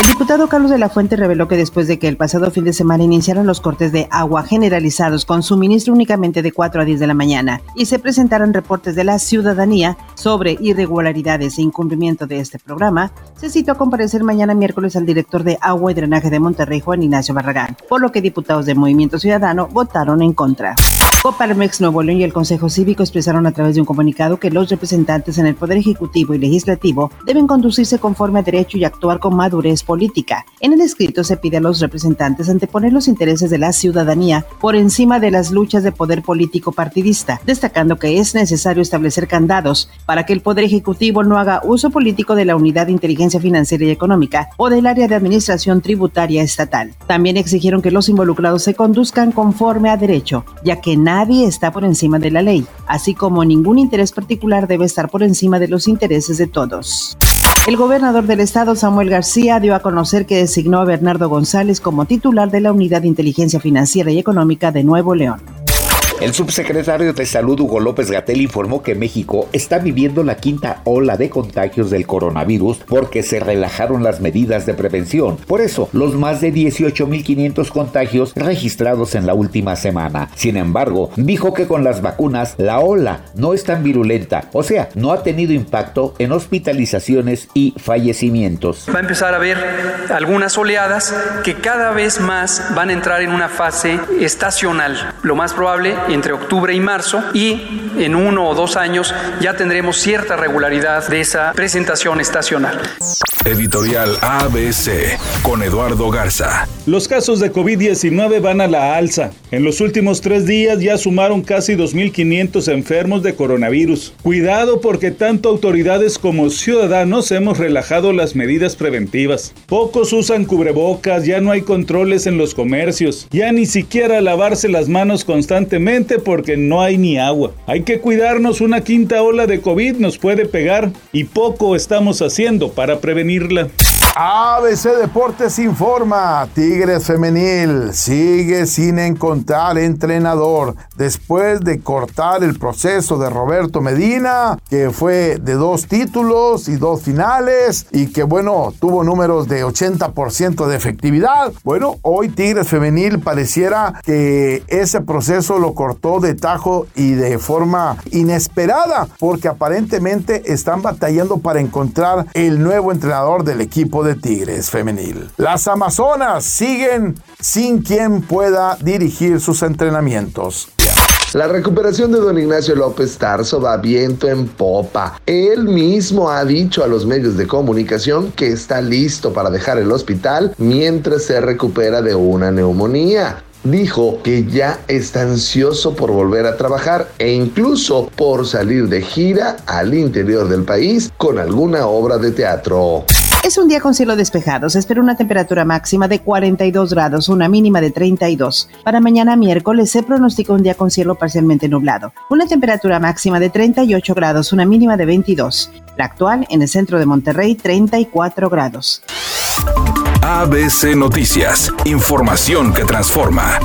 El diputado Carlos de la Fuente reveló que después de que el pasado fin de semana iniciaron los cortes de agua generalizados con suministro únicamente de 4 a 10 de la mañana y se presentaron reportes de la ciudadanía sobre irregularidades e incumplimiento de este programa, se citó a comparecer mañana miércoles al director de Agua y Drenaje de Monterrey, Juan Ignacio Barragán, por lo que diputados del Movimiento Ciudadano votaron en contra. Coparmex Nuevo León y el Consejo Cívico expresaron a través de un comunicado que los representantes en el Poder Ejecutivo y Legislativo deben conducirse conforme a derecho y actuar con madurez política. En el escrito se pide a los representantes anteponer los intereses de la ciudadanía por encima de las luchas de poder político partidista, destacando que es necesario establecer candados para que el Poder Ejecutivo no haga uso político de la Unidad de Inteligencia Financiera y Económica o del área de Administración Tributaria Estatal. También exigieron que los involucrados se conduzcan conforme a derecho, ya que nadie está por encima de la ley, así como ningún interés particular debe estar por encima de los intereses de todos. El gobernador del estado, Samuel García, dio a conocer que designó a Bernardo González como titular de la Unidad de Inteligencia Financiera y Económica de Nuevo León. El subsecretario de Salud Hugo López Gatel informó que México está viviendo la quinta ola de contagios del coronavirus porque se relajaron las medidas de prevención. Por eso, los más de 18.500 contagios registrados en la última semana. Sin embargo, dijo que con las vacunas la ola no es tan virulenta, o sea, no ha tenido impacto en hospitalizaciones y fallecimientos. Va a empezar a haber algunas oleadas que cada vez más van a entrar en una fase estacional. Lo más probable entre octubre y marzo y en uno o dos años ya tendremos cierta regularidad de esa presentación estacional. Editorial ABC con Eduardo Garza. Los casos de COVID-19 van a la alza. En los últimos tres días ya sumaron casi 2.500 enfermos de coronavirus. Cuidado porque tanto autoridades como ciudadanos hemos relajado las medidas preventivas. Pocos usan cubrebocas, ya no hay controles en los comercios, ya ni siquiera lavarse las manos constantemente porque no hay ni agua. Hay que cuidarnos, una quinta ola de COVID nos puede pegar y poco estamos haciendo para prevenir ABC Deportes informa, Tigres Femenil sigue sin encontrar entrenador después de cortar el proceso de Roberto Medina, que fue de dos títulos y dos finales y que bueno, tuvo números de 80% de efectividad. Bueno, hoy Tigres Femenil pareciera que ese proceso lo cortó de tajo y de forma inesperada, porque aparentemente están batallando para encontrar el nuevo entrenador del equipo Tigres femenil. Las Amazonas siguen sin quien pueda dirigir sus entrenamientos. La recuperación de don Ignacio López Tarso va viento en popa. Él mismo ha dicho a los medios de comunicación que está listo para dejar el hospital mientras se recupera de una neumonía dijo que ya está ansioso por volver a trabajar e incluso por salir de gira al interior del país con alguna obra de teatro. Es un día con cielo despejado. Se espera una temperatura máxima de 42 grados, una mínima de 32. Para mañana miércoles se pronostica un día con cielo parcialmente nublado. Una temperatura máxima de 38 grados, una mínima de 22. La actual en el centro de Monterrey, 34 grados. ABC Noticias. Información que transforma.